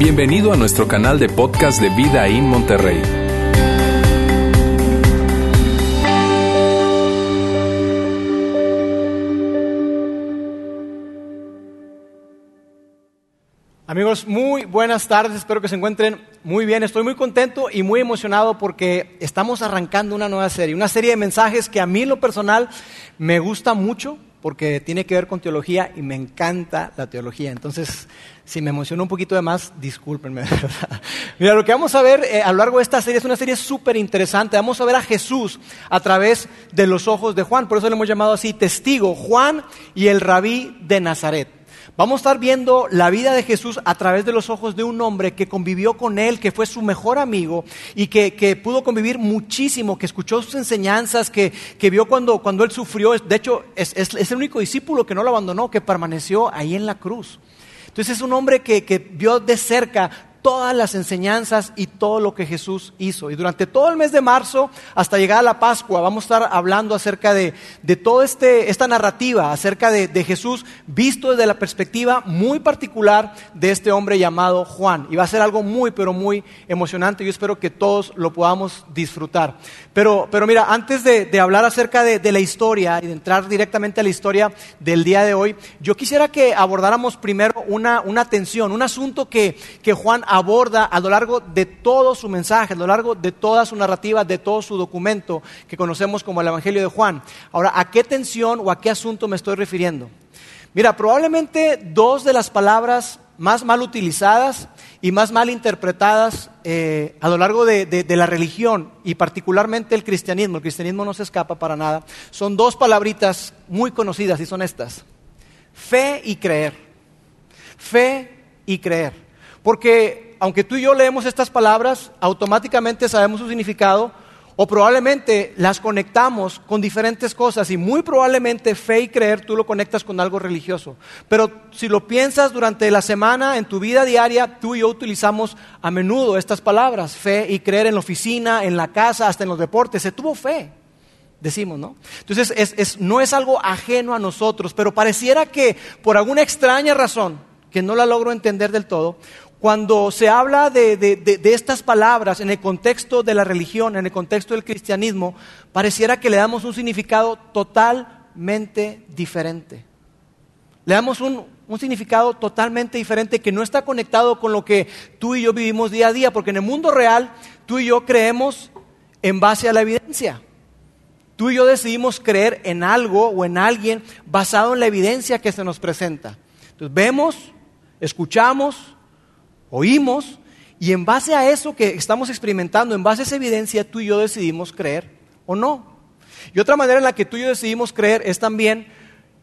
Bienvenido a nuestro canal de podcast de Vida en Monterrey. Amigos, muy buenas tardes, espero que se encuentren muy bien. Estoy muy contento y muy emocionado porque estamos arrancando una nueva serie, una serie de mensajes que a mí en lo personal me gusta mucho porque tiene que ver con teología y me encanta la teología. Entonces, si me emociono un poquito de más, discúlpenme. Mira, lo que vamos a ver eh, a lo largo de esta serie es una serie súper interesante. Vamos a ver a Jesús a través de los ojos de Juan. Por eso le hemos llamado así testigo, Juan y el rabí de Nazaret. Vamos a estar viendo la vida de Jesús a través de los ojos de un hombre que convivió con él, que fue su mejor amigo y que, pudo convivir muchísimo, que escuchó sus enseñanzas, que, vio cuando, cuando, él sufrió. De hecho, es, el único discípulo que no lo abandonó, que permaneció ahí en la cruz. Entonces es un hombre que, que vio de cerca todas las enseñanzas y todo lo que Jesús hizo. Y durante todo el mes de marzo, hasta llegar a la Pascua, vamos a estar hablando acerca de, de toda este, esta narrativa, acerca de, de, Jesús, visto desde la perspectiva muy particular de este hombre llamado Juan. Y va a ser algo muy, pero muy emocionante. Yo espero que todos lo podamos disfrutar. Pero, pero mira, antes de, hablar acerca de, de la historia y de entrar directamente a la historia del día de hoy, yo quisiera que abordáramos primero una, una tensión, un asunto que, que Juan aborda a lo largo de todo su mensaje, a lo largo de toda su narrativa, de todo su documento que conocemos como el Evangelio de Juan. Ahora, ¿a qué tensión o a qué asunto me estoy refiriendo? Mira, probablemente dos de las palabras más mal utilizadas y más mal interpretadas eh, a lo largo de, de, la religión y particularmente el cristianismo, el cristianismo no se escapa para nada, son dos palabritas muy conocidas y son estas, fe y creer, fe y creer. Porque aunque tú y yo leemos estas palabras, automáticamente sabemos su significado o probablemente las conectamos con diferentes cosas y muy probablemente fe y creer tú lo conectas con algo religioso. Pero si lo piensas durante la semana, en tu vida diaria, tú y yo utilizamos a menudo estas palabras, fe y creer en la oficina, en la casa, hasta en los deportes. Se tuvo fe decimos, ¿no? Entonces, no es algo ajeno a nosotros, pero pareciera que por alguna extraña razón, que no la logro entender del todo, cuando se habla de, estas palabras en el contexto de la religión, en el contexto del cristianismo, pareciera que le damos un significado totalmente diferente. Le damos un, un significado totalmente diferente que no está conectado con lo que tú y yo vivimos día a día, porque en el mundo real tú y yo creemos en base a la evidencia. Tú y yo decidimos creer en algo o en alguien basado en la evidencia que se nos presenta. Entonces vemos, escuchamos, oímos y en base a eso que estamos experimentando, en base a esa evidencia, tú y yo decidimos creer o no. Y otra manera en la que tú y yo decidimos creer es también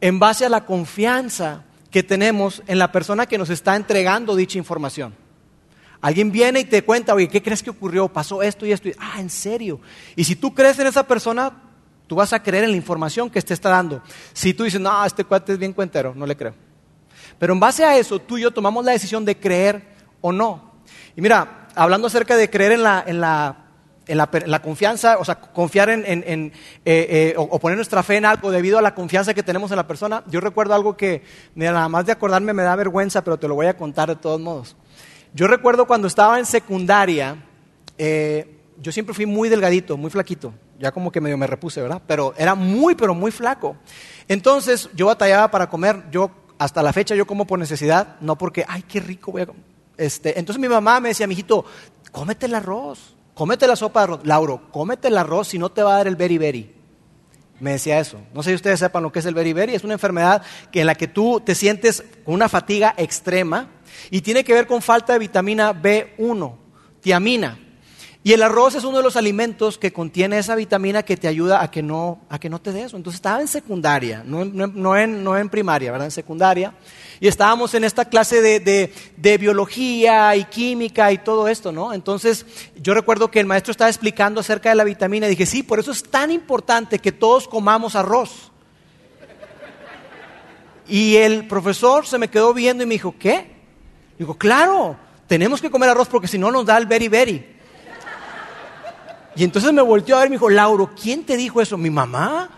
en base a la confianza que tenemos en la persona que nos está entregando dicha información. Alguien viene y te cuenta, oye, ¿qué crees que ocurrió? Pasó esto y esto. ah, ¿en serio? Y si tú crees en esa persona, tú vas a creer en la información que te está dando. Si tú dices, no, este cuate es bien cuentero, no le creo. Pero en base a eso, tú y yo tomamos la decisión de creer o no. Y mira, hablando acerca de creer en la, en la, en la, confianza, o sea, confiar en, eh, eh, o, poner nuestra fe en algo debido a la confianza que tenemos en la persona, yo recuerdo algo que nada más de acordarme me da vergüenza, pero te lo voy a contar de todos modos. Yo recuerdo cuando estaba en secundaria, eh, yo siempre fui muy delgadito, muy flaquito, ya como que medio me repuse, ¿verdad? Pero era muy, pero muy flaco. Entonces yo batallaba para comer, yo hasta la fecha yo como por necesidad, no porque, ay, qué rico voy a comer este, entonces mi mamá me decía, mijito, cómete el arroz, cómete la sopa de arroz. Lauro, cómete el arroz si no te va a dar el beriberi. Me decía eso. No sé si ustedes sepan lo que es el beriberi. Es una enfermedad en la que tú te sientes con una fatiga extrema y tiene que ver con falta de vitamina B1, tiamina. Y el arroz es uno de los alimentos que contiene esa vitamina que te ayuda a que no, a que no te dé eso. Entonces estaba en secundaria, no, no, en, no en primaria, ¿verdad? En secundaria. Y estábamos en esta clase de, biología y química y todo esto, ¿no? Entonces yo recuerdo que el maestro estaba explicando acerca de la vitamina y dije, sí, por eso es tan importante que todos comamos arroz. Y el profesor se me quedó viendo y me dijo, ¿qué? Digo, claro, tenemos que comer arroz porque si no nos da el beri beri. Y entonces me volteó a ver y me dijo, Lauro, ¿quién te dijo eso? ¿Mi mamá?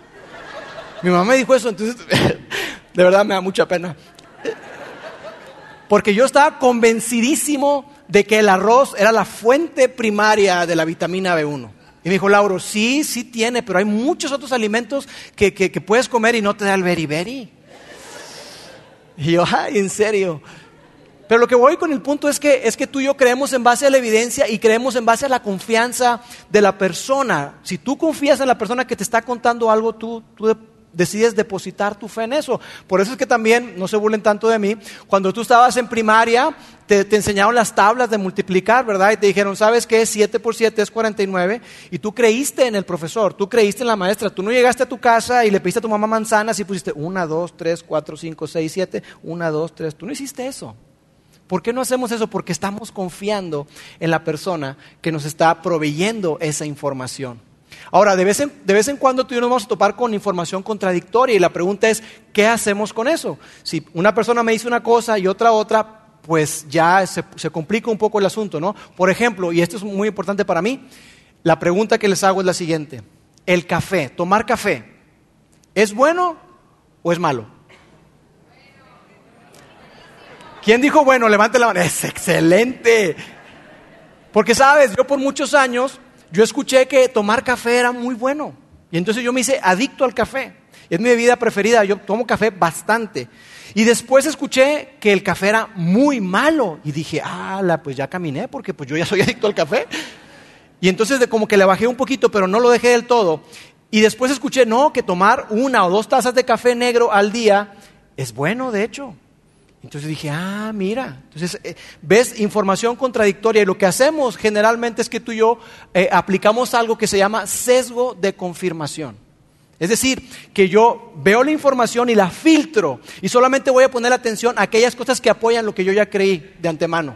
Mi mamá me dijo eso, entonces de verdad me da mucha pena. Porque yo estaba convencidísimo de que el arroz era la fuente primaria de la vitamina B1. Y me dijo, Lauro, sí, sí tiene, pero hay muchos otros alimentos que, que, puedes comer y no te da el beriberi. Y yo, ay, en serio. Pero lo que voy con el punto es que, es que tú y yo creemos en base a la evidencia y creemos en base a la confianza de la persona. Si tú confías en la persona que te está contando algo, tú, decides depositar tu fe en eso. Por eso es que también, no se burlen tanto de mí, cuando tú estabas en primaria, te, te, enseñaron las tablas de multiplicar, ¿verdad? Y te dijeron, ¿sabes qué? 7 por 7 es 49. Y tú creíste en el profesor, tú creíste en la maestra. Tú no llegaste a tu casa y le pediste a tu mamá manzanas y pusiste 1, 2, 3, 4, 5, 6, 7, 1, 2, 3. Tú no hiciste eso. ¿Por qué no hacemos eso? Porque estamos confiando en la persona que nos está proveyendo esa información. Ahora, de vez, en, de vez en cuando tú y yo nos vamos a topar con información contradictoria y la pregunta es, ¿qué hacemos con eso? Si una persona me dice una cosa y otra otra, pues ya se, se complica un poco el asunto, ¿no? Por ejemplo, y esto es muy importante para mí, la pregunta que les hago es la siguiente. El café, tomar café, ¿es bueno o es malo? ¿Quién dijo bueno? Levante la mano. Es excelente. Porque sabes, yo por muchos años, yo escuché que tomar café era muy bueno. Y entonces yo me hice adicto al café. Es mi bebida preferida, yo tomo café bastante. Y después escuché que el café era muy malo. Y dije, ah, pues ya caminé porque pues yo ya soy adicto al café. Y entonces de como que le bajé un poquito, pero no lo dejé del todo. Y después escuché, no, que tomar una o dos tazas de café negro al día es bueno, de hecho. Entonces dije, ah, mira. Entonces, eh, ves información contradictoria y lo que hacemos generalmente es que tú y yo eh, aplicamos algo que se llama sesgo de confirmación. Es decir, que yo veo la información y la filtro y solamente voy a poner atención a aquellas cosas que apoyan lo que yo ya creí de antemano.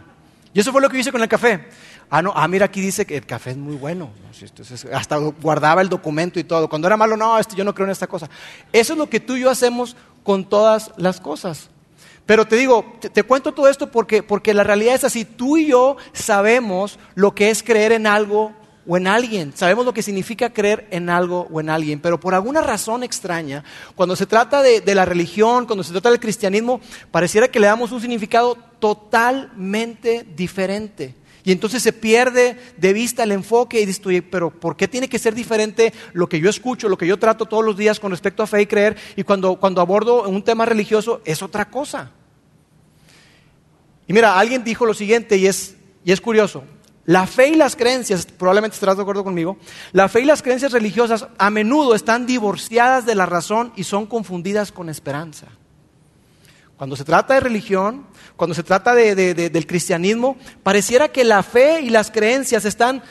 Y eso fue lo que hice con el café. Ah, no, ah, mira, aquí dice que el café es muy bueno. Entonces, hasta guardaba el documento y todo. Cuando era malo, no, este, yo no creo en esta cosa. Eso es lo que tú y yo hacemos con todas las cosas. Pero te digo, te, cuento todo esto porque, porque la realidad es así. Tú y yo sabemos lo que es creer en algo o en alguien. Sabemos lo que significa creer en algo o en alguien. Pero por alguna razón extraña, cuando se trata de, de, la religión, cuando se trata del cristianismo, pareciera que le damos un significado totalmente diferente. Y entonces se pierde de vista el enfoque y dices, pero ¿por qué tiene que ser diferente lo que yo escucho, lo que yo trato todos los días con respecto a fe y creer? Y cuando, cuando abordo un tema religioso es otra cosa. Y mira, alguien dijo lo siguiente y es, y es curioso. La fe y las creencias, probablemente estarás de acuerdo conmigo, la fe y las creencias religiosas a menudo están divorciadas de la razón y son confundidas con esperanza. Cuando se trata de religión, cuando se trata de, del cristianismo, pareciera que la fe y las creencias están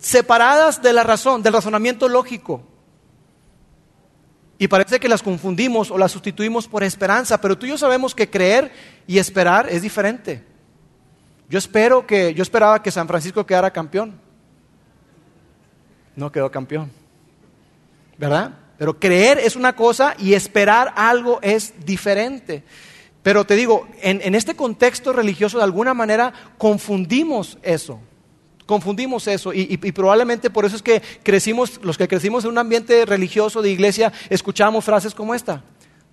separadas de la razón, del razonamiento lógico. Y parece que las confundimos o las sustituimos por esperanza, pero tú y yo sabemos que creer y esperar es diferente. Yo espero que yo esperaba que San Francisco quedara campeón. No quedó campeón. ¿Verdad? Pero creer es una cosa y esperar algo es diferente. Pero te digo, en, este contexto religioso de alguna manera confundimos eso. Confundimos eso y, probablemente por eso es que crecimos, los que crecimos en un ambiente religioso de iglesia, escuchamos frases como esta.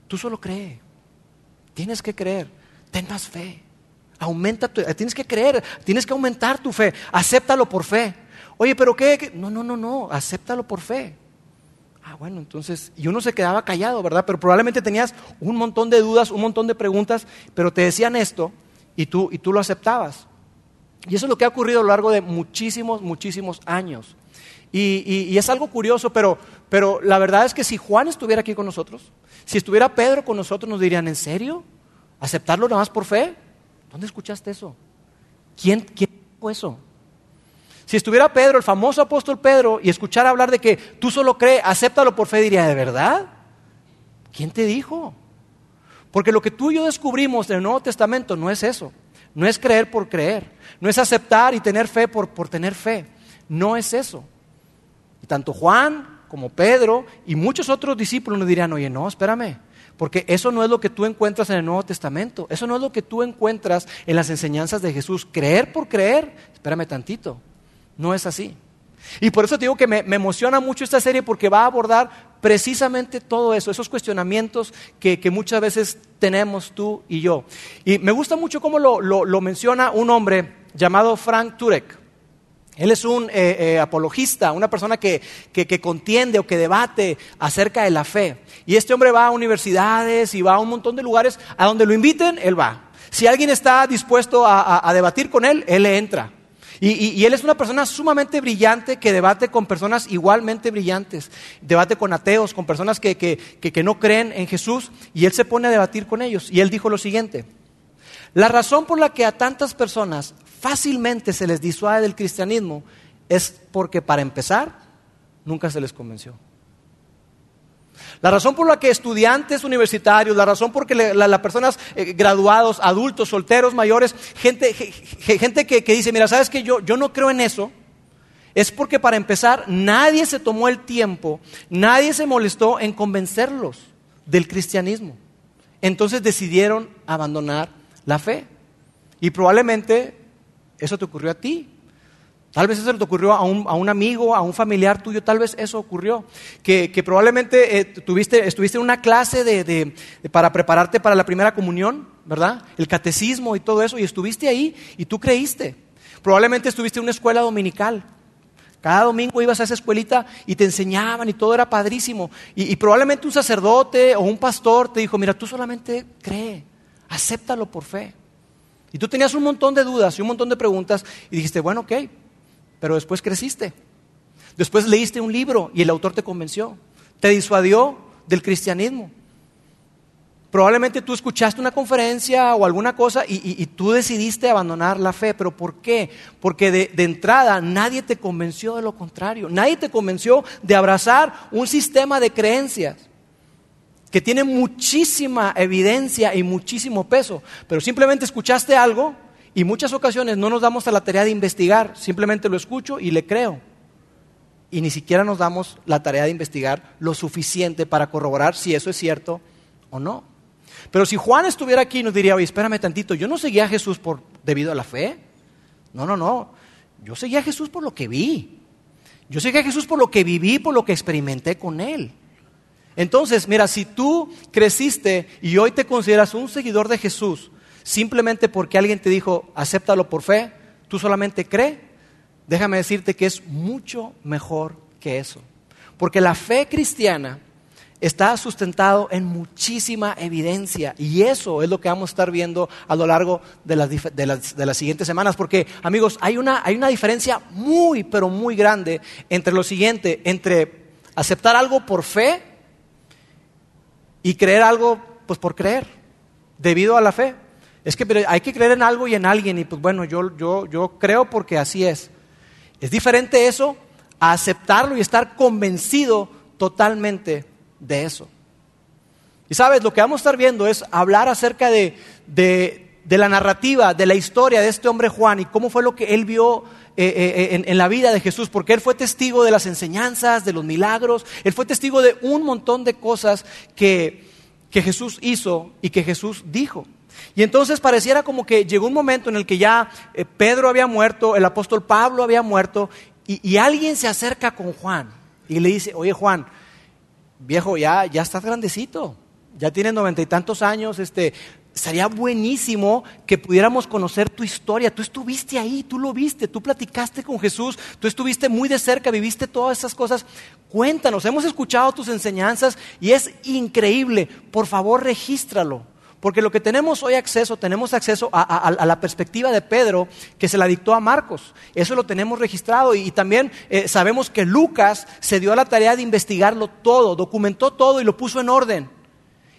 Tú solo cree, tienes que creer, ten más fe, aumenta tu, tienes que creer, tienes que aumentar tu fe, acéptalo por fe. Oye, pero ¿qué? No, no, no, no, acéptalo por fe. Bueno, entonces, y uno se quedaba callado, ¿verdad? Pero probablemente tenías un montón de dudas, un montón de preguntas, pero te decían esto y tú, y tú lo aceptabas. Y eso es lo que ha ocurrido a lo largo de muchísimos, muchísimos años. Y, y, es algo curioso, pero, pero la verdad es que si Juan estuviera aquí con nosotros, si estuviera Pedro con nosotros, nos dirían, ¿en serio? ¿Aceptarlo nada más por fe? ¿Dónde escuchaste eso? ¿Quién, quién dijo eso? Si estuviera Pedro, el famoso apóstol Pedro, y escuchara hablar de que tú solo crees, acéptalo por fe, diría, ¿de verdad? ¿Quién te dijo? Porque lo que tú y yo descubrimos del Nuevo Testamento no es eso. No es creer por creer. No es aceptar y tener fe por, por tener fe. No es eso. Y tanto Juan como Pedro y muchos otros discípulos nos dirían, oye, no, espérame. Porque eso no es lo que tú encuentras en el Nuevo Testamento. Eso no es lo que tú encuentras en las enseñanzas de Jesús. Creer por creer. Espérame tantito. No es así. Y por eso te digo que me, emociona mucho esta serie porque va a abordar precisamente todo eso, esos cuestionamientos que, muchas veces tenemos tú y yo. Y me gusta mucho cómo lo, menciona un hombre llamado Frank Turek. Él es un eh, eh, apologista, una persona que, que, contiende o que debate acerca de la fe. Y este hombre va a universidades y va a un montón de lugares a donde lo inviten, él va. Si alguien está dispuesto a, debatir con él, él le entra. Y, él es una persona sumamente brillante que debate con personas igualmente brillantes. Debate con ateos, con personas que, que, no creen en Jesús. Y él se pone a debatir con ellos. Y él dijo lo siguiente. La razón por la que a tantas personas fácilmente se les disuade del cristianismo es porque para empezar nunca se les convenció. La razón por la que estudiantes universitarios, la razón por la que las personas eh, graduados, adultos, solteros, mayores, gente, gente que, dice, mira, sabes que yo, yo no creo en eso, es porque para empezar nadie se tomó el tiempo, nadie se molestó en convencerlos del cristianismo. Entonces decidieron abandonar la fe. Y probablemente eso te ocurrió a ti. Tal vez eso te ocurrió a un, a un, amigo, a un familiar tuyo, tal vez eso ocurrió. Que, que probablemente eh, tuviste, estuviste en una clase de, de, para prepararte para la primera comunión, ¿verdad? El catecismo y todo eso, y estuviste ahí y tú creíste. Probablemente estuviste en una escuela dominical. Cada domingo ibas a esa escuelita y te enseñaban y todo era padrísimo. Y, y probablemente un sacerdote o un pastor te dijo, mira, tú solamente cree, acéptalo por fe. Y tú tenías un montón de dudas y un montón de preguntas y dijiste, bueno, ok, pero después creciste. Después leíste un libro y el autor te convenció, te disuadió del cristianismo. Probablemente tú escuchaste una conferencia o alguna cosa y, tú decidiste abandonar la fe. ¿Pero por qué? Porque de, de, entrada nadie te convenció de lo contrario. Nadie te convenció de abrazar un sistema de creencias que tiene muchísima evidencia y muchísimo peso. Pero simplemente escuchaste algo y muchas ocasiones no nos damos a la tarea de investigar, simplemente lo escucho y le creo. Y ni siquiera nos damos la tarea de investigar lo suficiente para corroborar si eso es cierto o no. Pero si Juan estuviera aquí nos diría, oye, espérame tantito, yo no seguía a Jesús por, debido a la fe. No, no, no. Yo seguía a Jesús por lo que vi. Yo seguía a Jesús por lo que viví, por lo que experimenté con Él. Entonces, mira, si tú creciste y hoy te consideras un seguidor de Jesús, simplemente porque alguien te dijo, acéptalo por fe, tú solamente cree, déjame decirte que es mucho mejor que eso. Porque la fe cristiana está sustentado en muchísima evidencia y eso es lo que vamos a estar viendo a lo largo de las, de las, siguientes semanas. Porque amigos, hay una, hay una diferencia muy, pero muy grande entre lo siguiente, entre aceptar algo por fe y creer algo pues por creer, debido a la fe. Es que hay que creer en algo y en alguien y pues bueno, yo, yo, yo creo porque así es. Es diferente eso a aceptarlo y estar convencido totalmente de eso. Y sabes, lo que vamos a estar viendo es hablar acerca de, de, de la narrativa, de la historia de este hombre Juan y cómo fue lo que él vio eh, eh, en, en, la vida de Jesús, porque él fue testigo de las enseñanzas, de los milagros, él fue testigo de un montón de cosas que, que Jesús hizo y que Jesús dijo. Y entonces pareciera como que llegó un momento en el que ya eh, Pedro había muerto, el apóstol Pablo había muerto, y, alguien se acerca con Juan y le dice, oye Juan, viejo, ya, ya estás grandecito, ya tienes noventa y tantos años, este, sería buenísimo que pudiéramos conocer tu historia. Tú estuviste ahí, tú lo viste, tú platicaste con Jesús, tú estuviste muy de cerca, viviste todas esas cosas. Cuéntanos, hemos escuchado tus enseñanzas y es increíble. Por favor, regístralo. Porque lo que tenemos hoy acceso, tenemos acceso a, la perspectiva de Pedro que se la dictó a Marcos. Eso lo tenemos registrado y, también eh, sabemos que Lucas se dio a la tarea de investigarlo todo, documentó todo y lo puso en orden.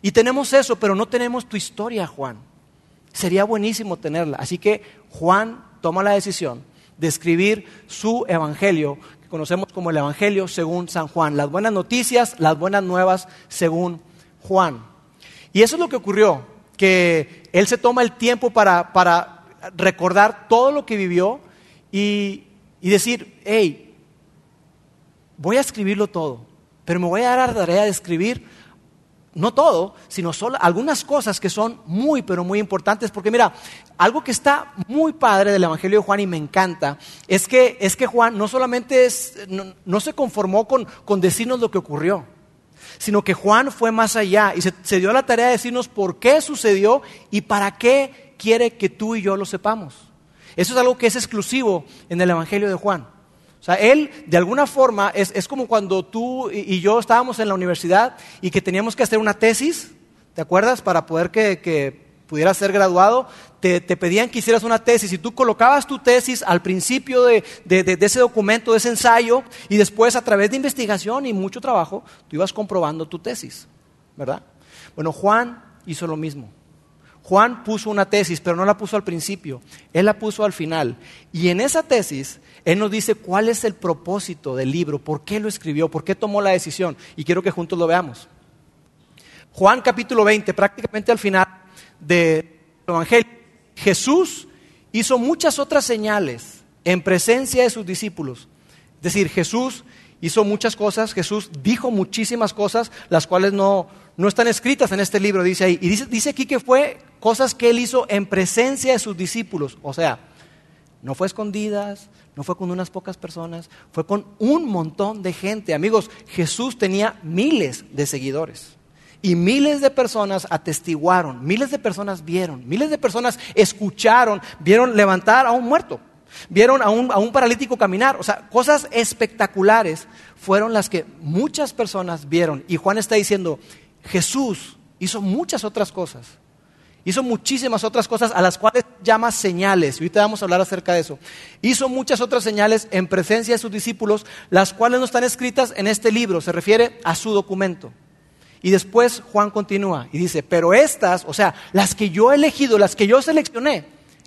Y tenemos eso, pero no tenemos tu historia, Juan. Sería buenísimo tenerla. Así que Juan toma la decisión de escribir su evangelio, que conocemos como el evangelio según San Juan. Las buenas noticias, las buenas nuevas según Juan. Y eso es lo que ocurrió, que él se toma el tiempo para, recordar todo lo que vivió y, decir, hey, voy a escribirlo todo, pero me voy a dar la tarea de escribir no todo, sino solo algunas cosas que son muy, pero muy importantes. Porque mira, algo que está muy padre del Evangelio de Juan y me encanta, es que, es que Juan no solamente es, no, se conformó con, con decirnos lo que ocurrió, sino que Juan fue más allá y se, se dio la tarea de decirnos por qué sucedió y para qué quiere que tú y yo lo sepamos. Eso es algo que es exclusivo en el Evangelio de Juan. O sea, él de alguna forma es, es como cuando tú y, y yo estábamos en la universidad y que teníamos que hacer una tesis, ¿te acuerdas? Para poder que, que pudieras ser graduado, te, te pedían que hicieras una tesis y tú colocabas tu tesis al principio de, de- de- de ese documento, de ese ensayo, y después a través de investigación y mucho trabajo, tú ibas comprobando tu tesis, ¿verdad? Bueno, Juan hizo lo mismo. Juan puso una tesis, pero no la puso al principio, él la puso al final. Y en esa tesis, él nos dice cuál es el propósito del libro, por qué lo escribió, por qué tomó la decisión. Y quiero que juntos lo veamos. Juan capítulo 20, prácticamente al final del Evangelio, Jesús hizo muchas otras señales en presencia de sus discípulos. Es decir, Jesús hizo muchas cosas, Jesús dijo muchísimas cosas, las cuales no, no están escritas en este libro, dice ahí. Y dice, dice aquí que fue cosas que él hizo en presencia de sus discípulos. O sea, no fue escondidas, no fue con unas pocas personas, fue con un montón de gente. Amigos, Jesús tenía miles de seguidores. Y miles de personas atestiguaron, miles de personas vieron, miles de personas escucharon, vieron levantar a un muerto, vieron a un, a un paralítico caminar. O sea, cosas espectaculares fueron las que muchas personas vieron. Y Juan está diciendo, Jesús hizo muchas otras cosas. Hizo muchísimas otras cosas a las cuales llama señales. Y ahorita vamos a hablar acerca de eso. Hizo muchas otras señales en presencia de sus discípulos, las cuales no están escritas en este libro. Se refiere a su documento. Y después Juan continúa y dice, pero estas, o sea, las que yo he elegido, las que yo seleccioné,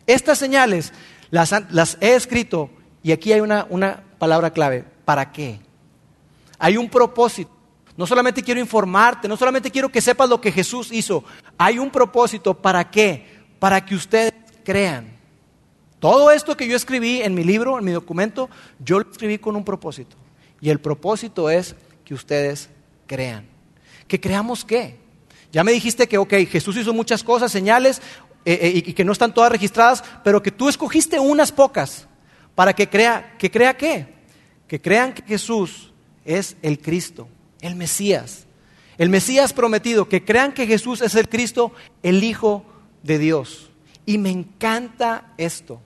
estas señales las, he escrito. Y aquí hay una, una palabra clave. ¿Para qué? Hay un propósito. No solamente quiero informarte, no solamente quiero que sepas lo que Jesús hizo. Hay un propósito. ¿Para qué? Para que ustedes crean. Todo esto que yo escribí en mi libro, en mi documento, yo lo escribí con un propósito. Y el propósito es que ustedes crean. ¿Que creamos qué? Ya me dijiste que, ok, Jesús hizo muchas cosas, señales, eh, eh, y que no están todas registradas, pero que tú escogiste unas pocas para que crea, ¿que crea qué? Que crean que Jesús es el Cristo, el Mesías, el Mesías prometido, que crean que Jesús es el Cristo, el Hijo de Dios. Y me encanta esto.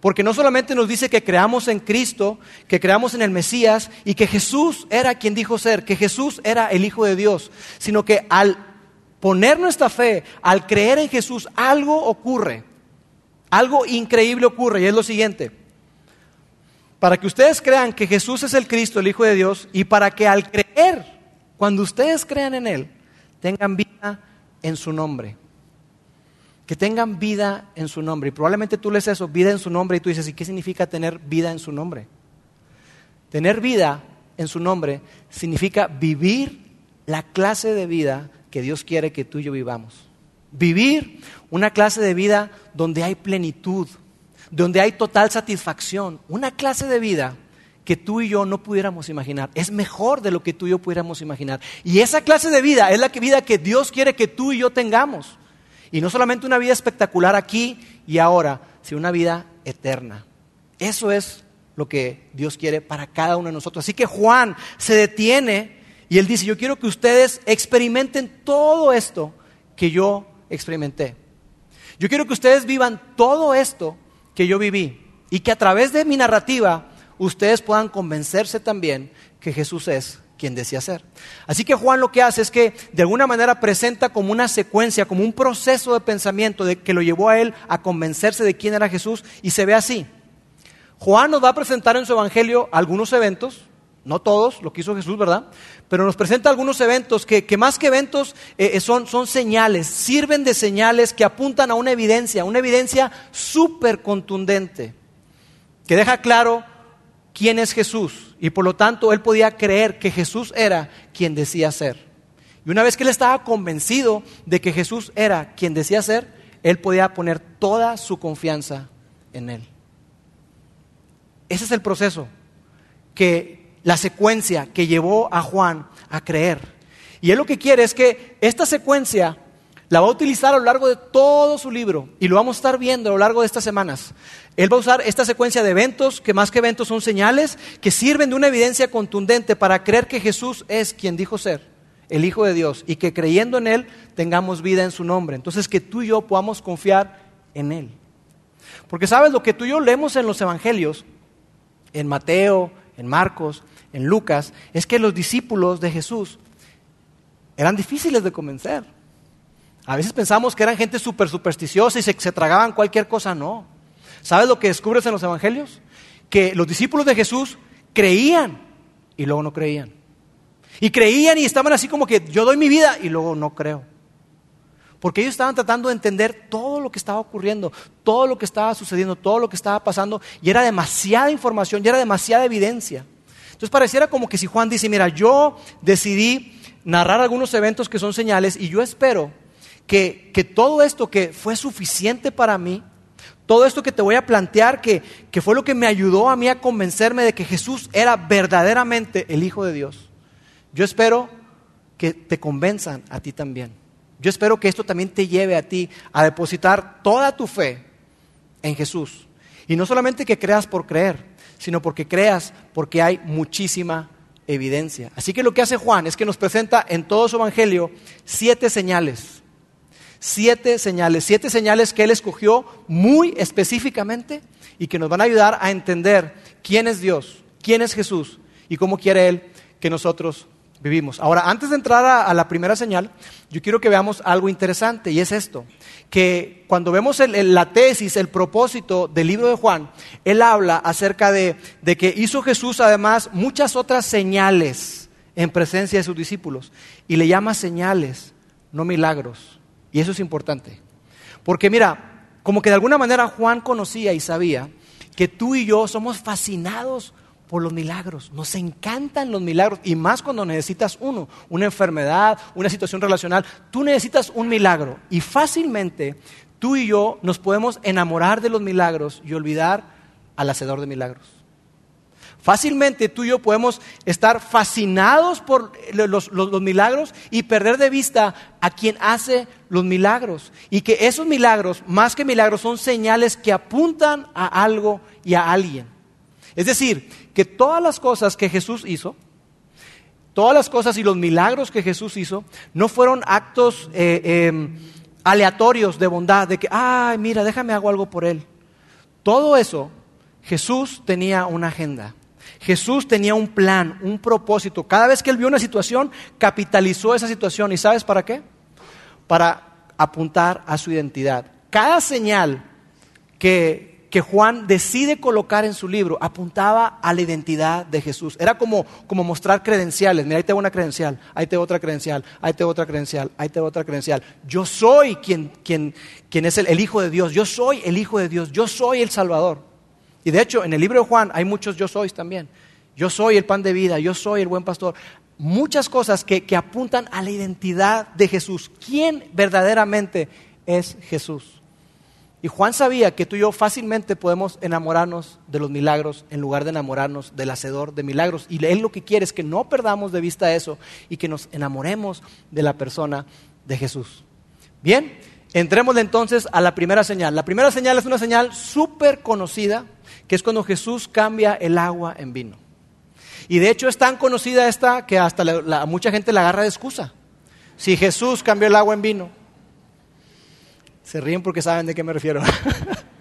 Porque no solamente nos dice que creamos en Cristo, que creamos en el Mesías y que Jesús era quien dijo ser, que Jesús era el Hijo de Dios, sino que al poner nuestra fe, al creer en Jesús, algo ocurre, algo increíble ocurre y es lo siguiente. Para que ustedes crean que Jesús es el Cristo, el Hijo de Dios, y para que al creer, cuando ustedes crean en Él, tengan vida en su nombre que tengan vida en su nombre. Y probablemente tú lees eso, vida en su nombre, y tú dices, ¿y qué significa tener vida en su nombre? Tener vida en su nombre significa vivir la clase de vida que Dios quiere que tú y yo vivamos. Vivir una clase de vida donde hay plenitud, donde hay total satisfacción, una clase de vida que tú y yo no pudiéramos imaginar. Es mejor de lo que tú y yo pudiéramos imaginar. Y esa clase de vida es la vida que Dios quiere que tú y yo tengamos. Y no solamente una vida espectacular aquí y ahora, sino una vida eterna. Eso es lo que Dios quiere para cada uno de nosotros. Así que Juan se detiene y él dice, yo quiero que ustedes experimenten todo esto que yo experimenté. Yo quiero que ustedes vivan todo esto que yo viví y que a través de mi narrativa ustedes puedan convencerse también que Jesús es quien decía ser. Así que Juan lo que hace es que de alguna manera presenta como una secuencia, como un proceso de pensamiento de, que lo llevó a él a convencerse de quién era Jesús y se ve así. Juan nos va a presentar en su evangelio algunos eventos, no todos, lo que hizo Jesús, ¿verdad? Pero nos presenta algunos eventos que, que más que eventos eh, eh, son, son señales, sirven de señales que apuntan a una evidencia, una evidencia súper contundente, que deja claro quién es Jesús y por lo tanto él podía creer que Jesús era quien decía ser. Y una vez que él estaba convencido de que Jesús era quien decía ser, él podía poner toda su confianza en él. Ese es el proceso que la secuencia que llevó a Juan a creer. Y él lo que quiere es que esta secuencia la va a utilizar a lo largo de todo su libro y lo vamos a estar viendo a lo largo de estas semanas. Él va a usar esta secuencia de eventos, que más que eventos son señales, que sirven de una evidencia contundente para creer que Jesús es quien dijo ser, el Hijo de Dios, y que creyendo en Él tengamos vida en su nombre. Entonces que tú y yo podamos confiar en Él. Porque sabes, lo que tú y yo leemos en los Evangelios, en Mateo, en Marcos, en Lucas, es que los discípulos de Jesús eran difíciles de convencer. A veces pensamos que eran gente súper supersticiosa y se, se tragaban cualquier cosa, no. ¿Sabes lo que descubres en los Evangelios? Que los discípulos de Jesús creían y luego no creían. Y creían y estaban así como que yo doy mi vida y luego no creo. Porque ellos estaban tratando de entender todo lo que estaba ocurriendo, todo lo que estaba sucediendo, todo lo que estaba pasando, y era demasiada información, y era demasiada evidencia. Entonces pareciera como que si Juan dice, mira, yo decidí narrar algunos eventos que son señales, y yo espero que, que todo esto que fue suficiente para mí, todo esto que te voy a plantear, que, que fue lo que me ayudó a mí a convencerme de que Jesús era verdaderamente el Hijo de Dios, yo espero que te convenzan a ti también. Yo espero que esto también te lleve a ti a depositar toda tu fe en Jesús. Y no solamente que creas por creer, sino porque creas porque hay muchísima evidencia. Así que lo que hace Juan es que nos presenta en todo su evangelio siete señales. Siete señales, siete señales que él escogió muy específicamente y que nos van a ayudar a entender quién es Dios, quién es Jesús y cómo quiere él que nosotros vivimos. Ahora, antes de entrar a, la primera señal, yo quiero que veamos algo interesante y es esto, que cuando vemos la tesis, el propósito del libro de Juan, él habla acerca de, de que hizo Jesús además muchas otras señales en presencia de sus discípulos y le llama señales, no milagros. Y eso es importante. Porque mira, como que de alguna manera Juan conocía y sabía que tú y yo somos fascinados por los milagros. Nos encantan los milagros y más cuando necesitas uno, una enfermedad, una situación relacional. Tú necesitas un milagro y fácilmente tú y yo nos podemos enamorar de los milagros y olvidar al hacedor de milagros. Fácilmente tú y yo podemos estar fascinados por los, milagros y perder de vista a quien hace los milagros. Y que esos milagros, más que milagros, son señales que apuntan a algo y a alguien. Es decir, que todas las cosas que Jesús hizo, todas las cosas y los milagros que Jesús hizo, no fueron actos eh, em, aleatorios de bondad, de que, ay, mira, déjame hago algo por él. Todo eso, Jesús tenía una agenda. Jesús tenía un plan, un propósito. Cada vez que él vio una situación, capitalizó esa situación. ¿Y sabes para qué? Para apuntar a su identidad. Cada señal que, que Juan decide colocar en su libro apuntaba a la identidad de Jesús. Era como, como mostrar credenciales. Mira, ahí tengo una credencial, ahí tengo otra credencial, ahí tengo otra credencial, ahí tengo otra credencial. Yo soy quien, quien, quien es el Hijo de Dios, yo soy el Hijo de Dios, yo soy el Salvador. Y de hecho, en el libro de Juan hay muchos yo sois también. Yo soy el pan de vida, yo soy el buen pastor. Muchas cosas que, que apuntan a la identidad de Jesús. ¿Quién verdaderamente es Jesús? Y Juan sabía que tú y yo fácilmente podemos enamorarnos de los milagros en lugar de enamorarnos del hacedor de milagros. Y él lo que quiere es que no perdamos de vista eso y que nos enamoremos de la persona de Jesús. Bien, entremos entonces a la primera señal. La primera señal es una señal súper conocida, que es cuando Jesús cambia el agua en vino. Y de hecho es tan conocida esta que hasta mucha gente la agarra de excusa. Si Jesús cambió el agua en vino, se ríen porque saben de qué me refiero.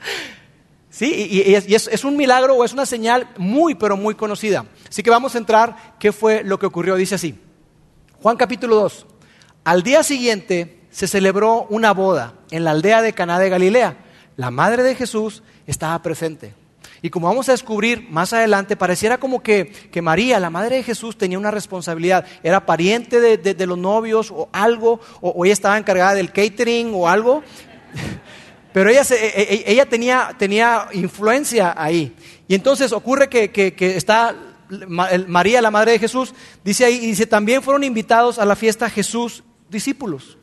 sí, y, es, un milagro o es una señal muy, pero muy conocida. Así que vamos a entrar, ¿qué fue lo que ocurrió? Dice así, Juan capítulo 2. Al día siguiente se celebró una boda en la aldea de Caná de Galilea. La madre de Jesús estaba presente. Y como vamos a descubrir más adelante, pareciera como que, María, la madre de Jesús, tenía una responsabilidad. Era pariente de, los novios o algo, o, ella estaba encargada del catering o algo, pero ella, e, e, e, ella tenía, tenía, influencia ahí. Y entonces ocurre que, que, está María, la madre de Jesús, dice ahí, y dice, también fueron invitados a la fiesta Jesús, discípulos.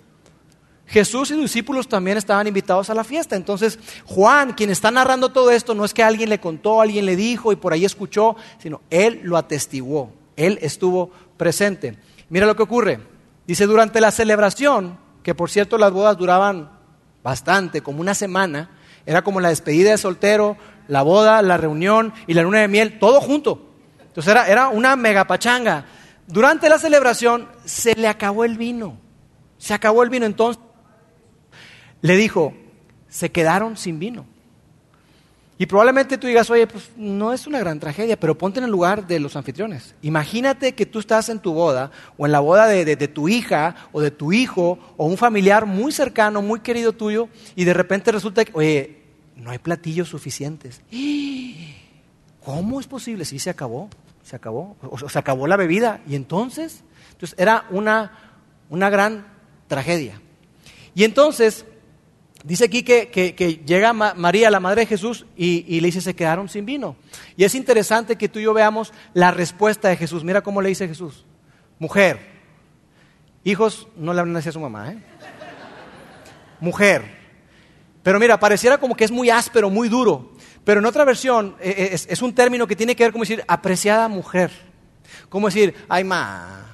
Jesús y sus discípulos también estaban invitados a la fiesta. Entonces, Juan, quien está narrando todo esto, no es que alguien le contó, alguien le dijo y por ahí escuchó, sino él lo atestiguó, él estuvo presente. Mira lo que ocurre. Dice, durante la celebración, que por cierto las bodas duraban bastante, como una semana. Era como la despedida de soltero, la boda, la reunión y la luna de miel, todo junto. Entonces era, era una megapachanga. durante la celebración se le acabó el vino. Se acabó el vino. Entonces le dijo, se quedaron sin vino. Y probablemente tú digas, oye, pues no es una gran tragedia, pero ponte en el lugar de los anfitriones. Imagínate que tú estás en tu boda o en la boda de, tu hija o de tu hijo o un familiar muy cercano, muy querido tuyo, y de repente resulta que, oye, no hay platillos suficientes. ¿Cómo es posible? Sí, se acabó, se acabó, o se acabó la bebida. Y entonces, entonces era una, una gran tragedia. Y entonces Dice aquí que, llega María, la madre de Jesús, y, le dice, se quedaron sin vino. Y es interesante que tú y yo veamos la respuesta de Jesús. Mira cómo le dice Jesús. Mujer, hijos no le hablan así a su mamá, ¿eh? Mujer. Pero mira, pareciera como que es muy áspero, muy duro. Pero en otra versión eh, eh, es, es un término que tiene que ver como decir apreciada mujer. Como decir, ay, ma,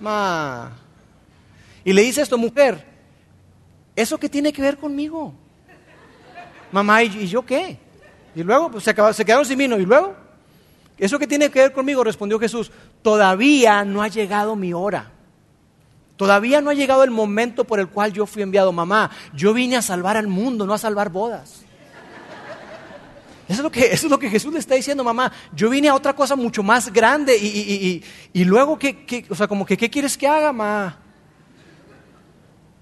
ma. Y le dice esto, mujer, ¿Eso qué tiene que ver conmigo? Mamá, ¿y, yo qué? Y luego pues, se, se quedaron sin vino. ¿Y luego? ¿Eso qué tiene que ver conmigo? Respondió Jesús. Todavía no ha llegado mi hora. Todavía no ha llegado el momento por el cual yo fui enviado. Mamá, yo vine a salvar al mundo, no a salvar bodas. Eso es lo que, Jesús le está diciendo, mamá. Yo vine a otra cosa mucho más grande y, y, luego, ¿qué, o sea, como que, ¿qué quieres que haga, mamá?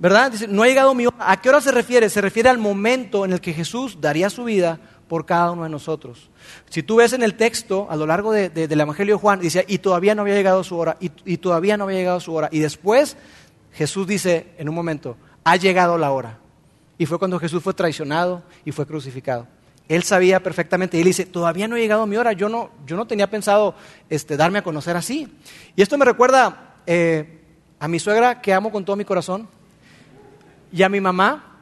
¿Verdad? Dice, no ha llegado mi hora. ¿A qué hora se refiere? Se refiere al momento en el que Jesús daría su vida por cada uno de nosotros. Si tú ves en el texto, a lo largo del Evangelio de Juan, dice, y todavía no había llegado su hora, y, todavía no había llegado su hora. Y después Jesús dice, en un momento, ha llegado la hora. Y fue cuando Jesús fue traicionado y fue crucificado. Él sabía perfectamente, y él dice, todavía no ha llegado mi hora, yo no, yo no tenía pensado este, darme a conocer así. Y esto me recuerda eh, a mi suegra que amo con todo mi corazón, y a mi mamá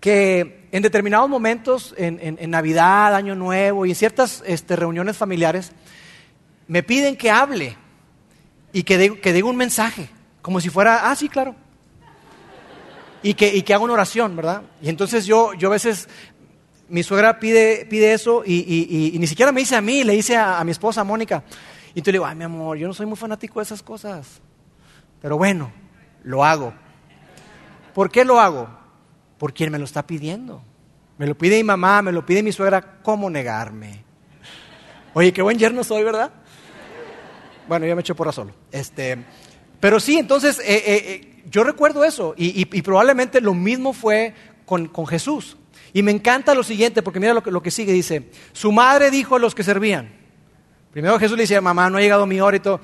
que en determinados momentos, en, Navidad, Año Nuevo y en ciertas este, reuniones familiares, me piden que hable y que, que diga un mensaje, como si fuera, ah, sí, claro. Y que, y que haga una oración, ¿verdad? Y entonces yo, yo a veces, mi suegra pide, pide eso y, ni siquiera me dice a mí, le dice a, a mi esposa, Mónica. Y tú le digo, ay, mi amor, yo no soy muy fanático de esas cosas. Pero bueno, lo hago. ¿Por qué lo hago? Por quien me lo está pidiendo. Me lo pide mi mamá, me lo pide mi suegra, ¿cómo negarme? Oye, qué buen yerno soy, ¿verdad? Bueno, yo me echo porra solo. Este, pero sí, entonces, eh, eh, eh, yo recuerdo eso y, probablemente lo mismo fue con, Jesús. Y me encanta lo siguiente, porque mira lo que, lo que sigue, dice, su madre dijo a los que servían. Primero Jesús le dice, mamá, no ha llegado mi hora y todo,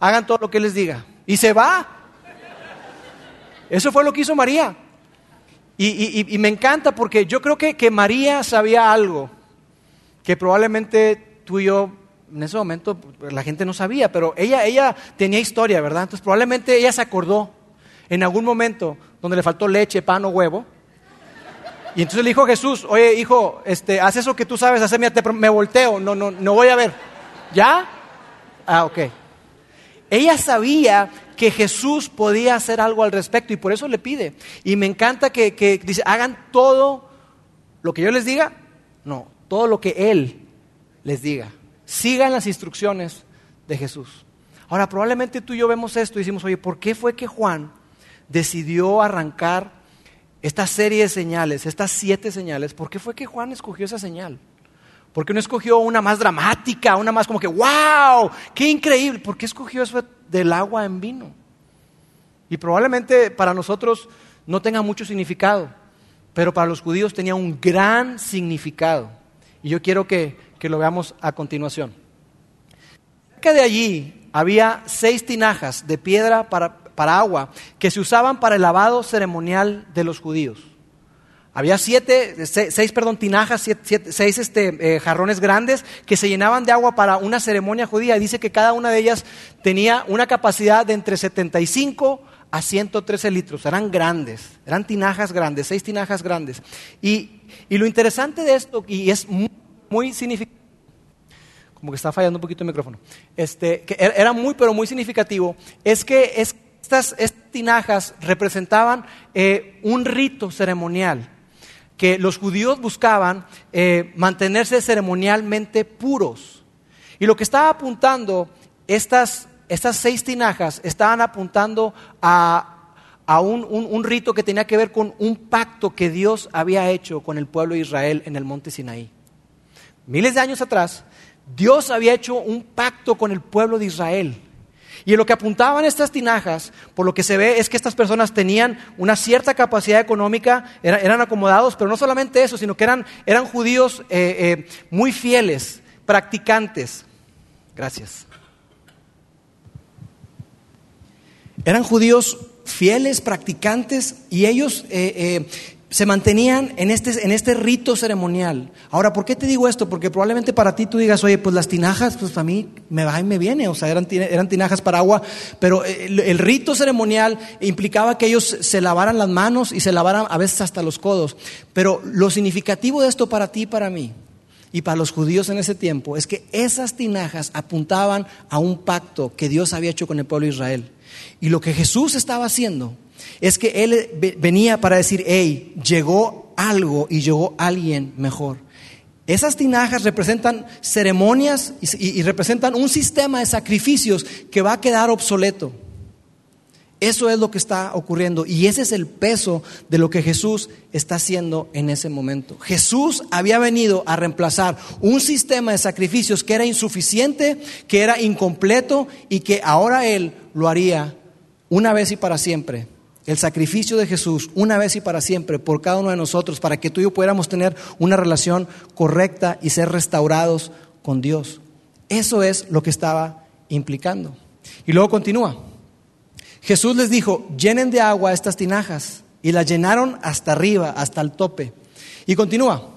hagan todo lo que les diga. Y se va. Eso fue lo que hizo María. Y, me encanta porque yo creo que, María sabía algo que probablemente tú y yo en ese momento la gente no sabía, pero ella, ella tenía historia, ¿verdad? Entonces probablemente ella se acordó en algún momento donde le faltó leche, pan o huevo. Y entonces le dijo a Jesús, oye hijo, este, haz eso que tú sabes hacer, me volteo, no, no, no voy a ver. ¿Ya? Ah, ok. Ella sabía que Jesús podía hacer algo al respecto y por eso le pide. Y me encanta que, dice, hagan todo lo que yo les diga. No, todo lo que Él les diga. Sigan las instrucciones de Jesús. Ahora, probablemente tú y yo vemos esto y decimos, oye, ¿por qué fue que Juan decidió arrancar esta serie de señales, estas siete señales? ¿Por qué fue que Juan escogió esa señal? ¿Por qué no escogió una más dramática, una más como que, wow, qué increíble? ¿Por qué escogió eso del agua en vino? Y probablemente para nosotros no tenga mucho significado, pero para los judíos tenía un gran significado. Y yo quiero que, lo veamos a continuación. Cerca de allí había seis tinajas de piedra para, para agua que se usaban para el lavado ceremonial de los judíos. Había siete, seis, perdón, tinajas, seis este, eh, jarrones grandes que se llenaban de agua para una ceremonia judía. Dice que cada una de ellas tenía una capacidad de entre 75 a 113 litros. Eran grandes, eran tinajas grandes, seis tinajas grandes. Y, lo interesante de esto, y es muy, significativo, como que está fallando un poquito el micrófono, este, que er, era muy, pero muy significativo, es que estas, tinajas representaban eh, un rito ceremonial que los judíos buscaban eh, mantenerse ceremonialmente puros. Y lo que estaba apuntando estas estas seis tinajas estaban apuntando a, un, rito que tenía que ver con un pacto que Dios había hecho con el pueblo de Israel en el monte Sinaí. Miles de años atrás, Dios había hecho un pacto con el pueblo de Israel. Y en lo que apuntaban estas tinajas, por lo que se ve es que estas personas tenían una cierta capacidad económica, eran, acomodados, pero no solamente eso, sino que eran, judíos eh, eh, muy fieles, practicantes. Gracias. Eran judíos fieles, practicantes, y ellos eh, se mantenían en este, en este rito ceremonial. Ahora, ¿por qué te digo esto? Porque probablemente para ti tú digas, oye, pues las tinajas, pues a mí me va y me viene, o sea, eran, eran tinajas para agua, pero el, el, rito ceremonial implicaba que ellos se lavaran las manos y se lavaran a veces hasta los codos. Pero lo significativo de esto para ti y para mí, y para los judíos en ese tiempo, es que esas tinajas apuntaban a un pacto que Dios había hecho con el pueblo de Israel. Y lo que Jesús estaba haciendo es que Él venía para decir, hey, llegó algo y llegó alguien mejor. Esas tinajas representan ceremonias y, representan un sistema de sacrificios que va a quedar obsoleto. Eso es lo que está ocurriendo y ese es el peso de lo que Jesús está haciendo en ese momento. Jesús había venido a reemplazar un sistema de sacrificios que era insuficiente, que era incompleto y que ahora Él lo haría una vez y para siempre el sacrificio de Jesús una vez y para siempre por cada uno de nosotros, para que tú y yo pudiéramos tener una relación correcta y ser restaurados con Dios. Eso es lo que estaba implicando. Y luego continúa. Jesús les dijo, llenen de agua estas tinajas. Y las llenaron hasta arriba, hasta el tope. Y continúa.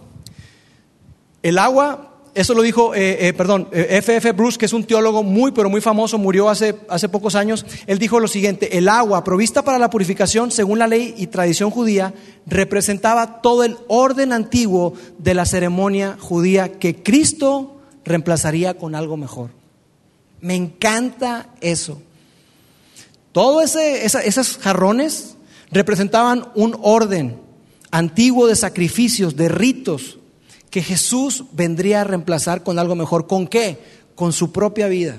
El agua eso lo dijo, eh, eh, perdón, F.F. Eh, Bruce, que es un teólogo muy, pero muy famoso, murió hace, hace pocos años. Él dijo lo siguiente, el agua provista para la purificación, según la ley y tradición judía, representaba todo el orden antiguo de la ceremonia judía que Cristo reemplazaría con algo mejor. Me encanta eso. Todos esos jarrones representaban un orden antiguo de sacrificios, de ritos, que Jesús vendría a reemplazar con algo mejor. ¿Con qué? Con su propia vida.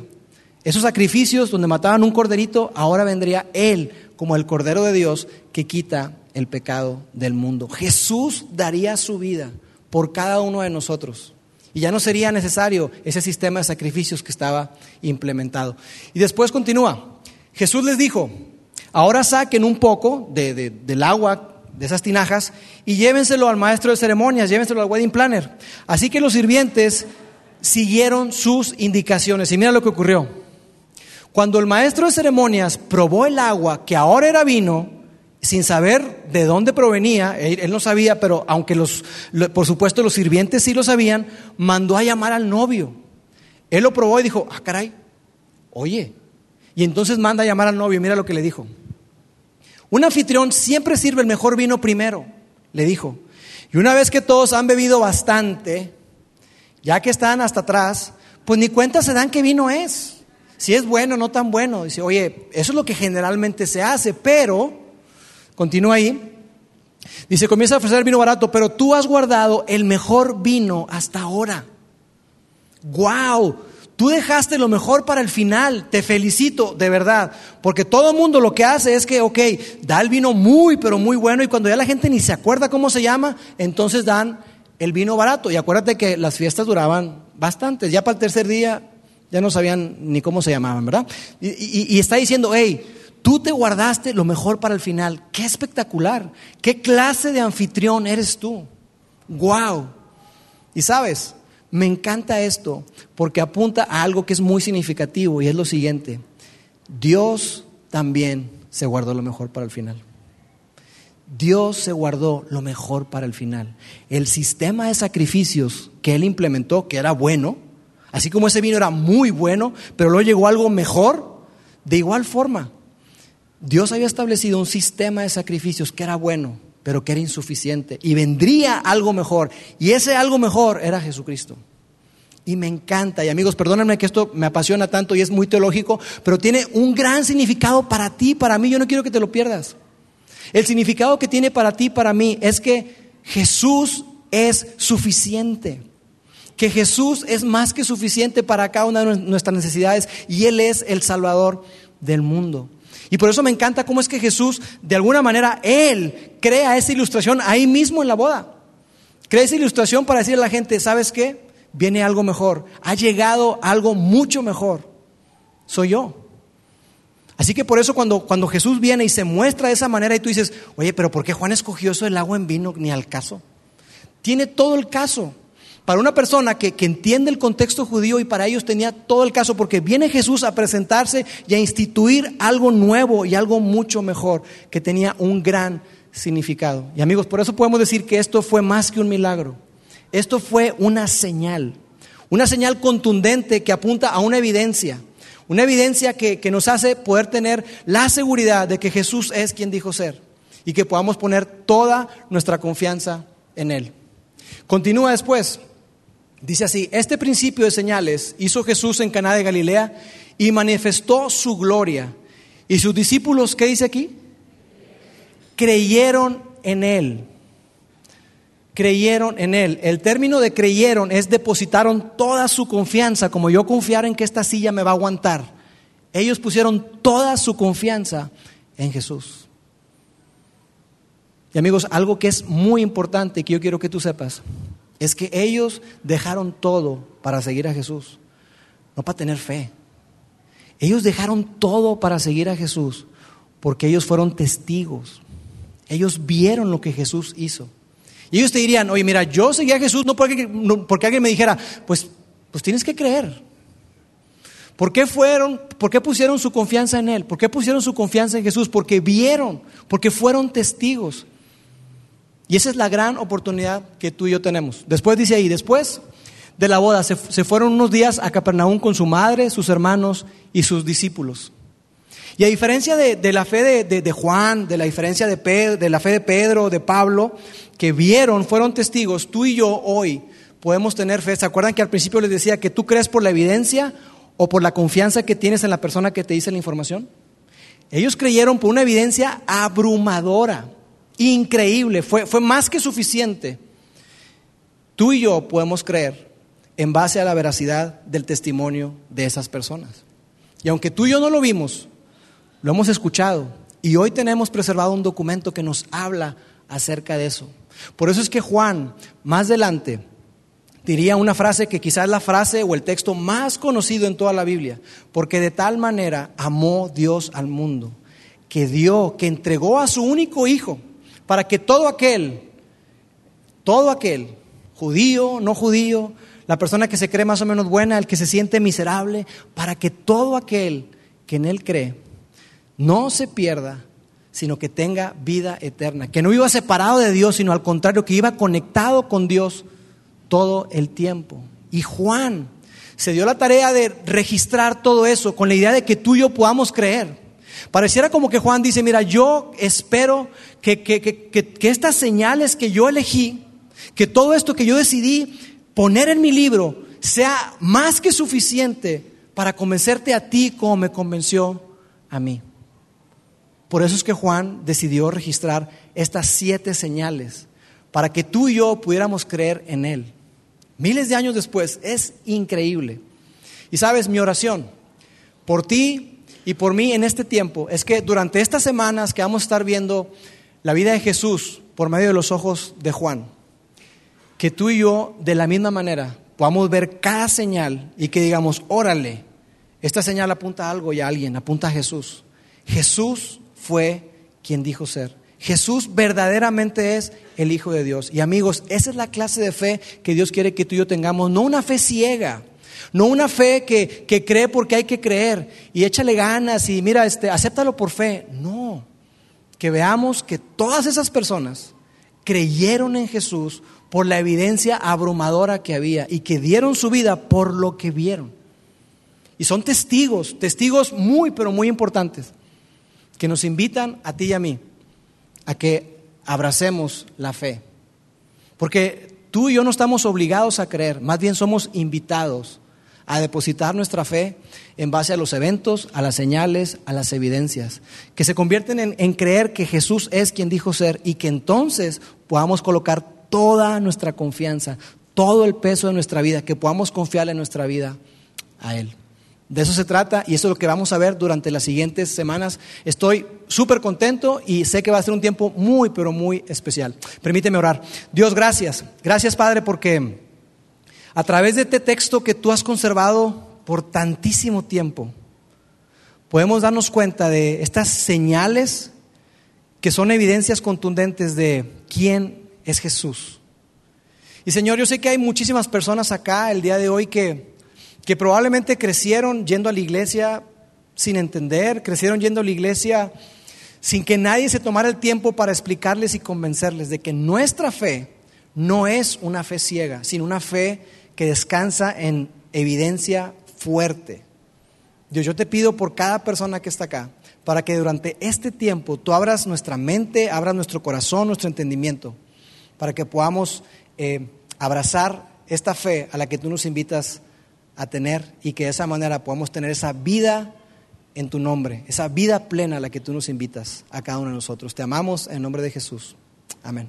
Esos sacrificios donde mataban un corderito, ahora vendría Él como el Cordero de Dios que quita el pecado del mundo. Jesús daría su vida por cada uno de nosotros. Y ya no sería necesario ese sistema de sacrificios que estaba implementado. Y después continúa. Jesús les dijo, ahora saquen un poco del agua de esas tinajas y llévenselo al maestro de ceremonias, llévenselo al wedding planner. Así que los sirvientes siguieron sus indicaciones. Y mira lo que ocurrió. Cuando el maestro de ceremonias probó el agua que ahora era vino, sin saber de dónde provenía, él, no sabía, pero aunque los, por supuesto los sirvientes sí lo sabían, mandó a llamar al novio. Él lo probó y dijo, ah, caray, oye. Y entonces manda a llamar al novio, mira lo que le dijo. Un anfitrión siempre sirve el mejor vino primero, le dijo. Y una vez que todos han bebido bastante, ya que están hasta atrás, pues ni cuenta se dan qué vino es. Si es bueno no tan bueno. Dice, oye, eso es lo que generalmente se hace, pero, continúa ahí, dice, comienza a ofrecer vino barato, pero tú has guardado el mejor vino hasta ahora. ¡Wow! Tú dejaste lo mejor para el final, te felicito de verdad, porque todo mundo lo que hace es que, ok, da el vino muy, pero muy bueno y cuando ya la gente ni se acuerda cómo se llama, entonces dan el vino barato. Y acuérdate que las fiestas duraban bastante, ya para el tercer día ya no sabían ni cómo se llamaban, ¿verdad? Y, y está diciendo, hey, tú te guardaste lo mejor para el final, qué espectacular, qué clase de anfitrión eres tú, wow. Y sabes, me encanta esto porque apunta a algo que es muy significativo y es lo siguiente. Dios también se guardó lo mejor para el final. Dios se guardó lo mejor para el final. El sistema de sacrificios que Él implementó, que era bueno, así como ese vino era muy bueno, pero luego llegó algo mejor, de igual forma, Dios había establecido un sistema de sacrificios que era bueno, pero que era insuficiente. Y vendría algo mejor. Y ese algo mejor era Jesucristo. Y me encanta. Y amigos, perdónenme que esto me apasiona tanto y es muy teológico, pero tiene un gran significado para ti, para mí. Yo no quiero que te lo pierdas. El significado que tiene para ti, para mí, es que Jesús es suficiente. que Jesús es más que suficiente para cada una de nuestras necesidades y Él es el Salvador del mundo. Y por eso me encanta cómo es que Jesús, de alguna manera, Él crea esa ilustración ahí mismo en la boda. Crea esa ilustración para decirle a la gente, ¿sabes qué? Viene algo mejor. Ha llegado algo mucho mejor. Soy yo. Así que por eso cuando, cuando Jesús viene y se muestra de esa manera y tú dices, oye, pero ¿por qué Juan escogió eso del agua en vino ni al caso? Tiene todo el caso. Para una persona que, que, entiende el contexto judío y para ellos tenía todo el caso, porque viene Jesús a presentarse y a instituir algo nuevo y algo mucho mejor, que tenía un gran significado. Y amigos, por eso podemos decir que esto fue más que un milagro. Esto fue una señal, una señal contundente que apunta a una evidencia. Una evidencia que, nos hace poder tener la seguridad de que Jesús es quien dijo ser y que podamos poner toda nuestra confianza en Él. Continúa después. Dice así, este principio de señales hizo Jesús en Caná de Galilea y manifestó su gloria. ¿Y sus discípulos qué dice aquí? Creyeron en Él creyeron en Él. El término de creyeron es depositaron toda su confianza, como yo confiar en que esta silla me va a aguantar. Ellos pusieron toda su confianza en Jesús. Y amigos, algo que es muy importante que yo quiero que tú sepas, es que ellos dejaron todo para seguir a Jesús, no para tener fe. Ellos dejaron todo para seguir a Jesús porque ellos fueron testigos. Ellos vieron lo que Jesús hizo. Y ellos te dirían, oye, mira, yo seguía a Jesús no porque, porque alguien me dijera, pues, pues tienes que creer. ¿Por qué fueron, por qué pusieron su confianza en Él? ¿Por qué pusieron su confianza en Jesús? Porque vieron, porque fueron testigos. Y esa es la gran oportunidad que tú y yo tenemos. Después dice ahí, después de la boda, se, fueron unos días a Capernaum con su madre, sus hermanos y sus discípulos. Y a diferencia de, la fe de, Juan, de la diferencia de, de la fe de Pedro, de Pablo, que vieron, fueron testigos, tú y yo hoy podemos tener fe. ¿Se acuerdan que al principio les decía que tú crees por la evidencia o por la confianza que tienes en la persona que te dice la información? Ellos creyeron por una evidencia abrumadora, increíble, fue, fue más que suficiente. Tú y yo podemos creer en base a la veracidad del testimonio de esas personas. Y aunque tú y yo no lo vimos, lo hemos escuchado y hoy tenemos preservado un documento que nos habla acerca de eso. Por eso es que Juan, más adelante, diría una frase que quizás es la frase o el texto más conocido en toda la Biblia, porque de tal manera amó Dios al mundo, que dio, que entregó a su único hijo, para que todo aquel, todo aquel, judío, no judío, la persona que se cree más o menos buena, el que se siente miserable, para que todo aquel que en él cree no se pierda, sino que tenga vida eterna. Que no iba separado de Dios, sino al contrario, que iba conectado con Dios todo el tiempo. Y Juan se dio la tarea de registrar todo eso con la idea de que tú y yo podamos creer. Pareciera como que Juan dice, mira, yo espero que, que, que, que, estas señales que yo elegí, que todo esto que yo decidí poner en mi libro, sea más que suficiente para convencerte a ti como me convenció a mí. Por eso es que Juan decidió registrar estas siete señales para que tú y yo pudiéramos creer en Él. Miles de años después, es increíble. Y sabes, mi oración por ti y por mí en este tiempo es que durante estas semanas que vamos a estar viendo la vida de Jesús por medio de los ojos de Juan, que tú y yo de la misma manera podamos ver cada señal y que digamos, órale, esta señal apunta a algo y a alguien, apunta a Jesús. Jesús fue quien dijo ser. Jesús verdaderamente es el Hijo de Dios. Y amigos, esa es la clase de fe que Dios quiere que tú y yo tengamos. No una fe ciega, no una fe que, que cree porque hay que creer y échale ganas y mira, este, acéptalo por fe. No, que veamos que todas esas personas creyeron en Jesús por la evidencia abrumadora que había y que dieron su vida por lo que vieron. Y son testigos, testigos muy, pero muy importantes que nos invitan a ti y a mí a que abracemos la fe. Porque tú y yo no estamos obligados a creer, más bien somos invitados a depositar nuestra fe en base a los eventos, a las señales, a las evidencias, que se convierten en, en, creer que Jesús es quien dijo ser y que entonces podamos colocar toda nuestra confianza, todo el peso de nuestra vida, que podamos confiarle nuestra vida a Él. De eso se trata y eso es lo que vamos a ver durante las siguientes semanas. Estoy súper contento y sé que va a ser un tiempo muy, pero muy especial. Permíteme orar. Dios, gracias. Gracias, Padre, porque a través de este texto que tú has conservado por tantísimo tiempo, podemos darnos cuenta de estas señales que son evidencias contundentes de quién es Jesús. Y Señor, yo sé que hay muchísimas personas acá el día de hoy que que probablemente crecieron yendo a la iglesia sin entender, crecieron yendo a la iglesia sin que nadie se tomara el tiempo para explicarles y convencerles de que nuestra fe no es una fe ciega, sino una fe que descansa en evidencia fuerte. Dios, yo te pido por cada persona que está acá, para que durante este tiempo tú abras nuestra mente, abras nuestro corazón, nuestro entendimiento, para que podamos eh, abrazar esta fe a la que tú nos invitas a tener y que de esa manera podamos tener esa vida en tu nombre, esa vida plena a la que tú nos invitas a cada uno de nosotros. Te amamos en nombre de Jesús. Amén.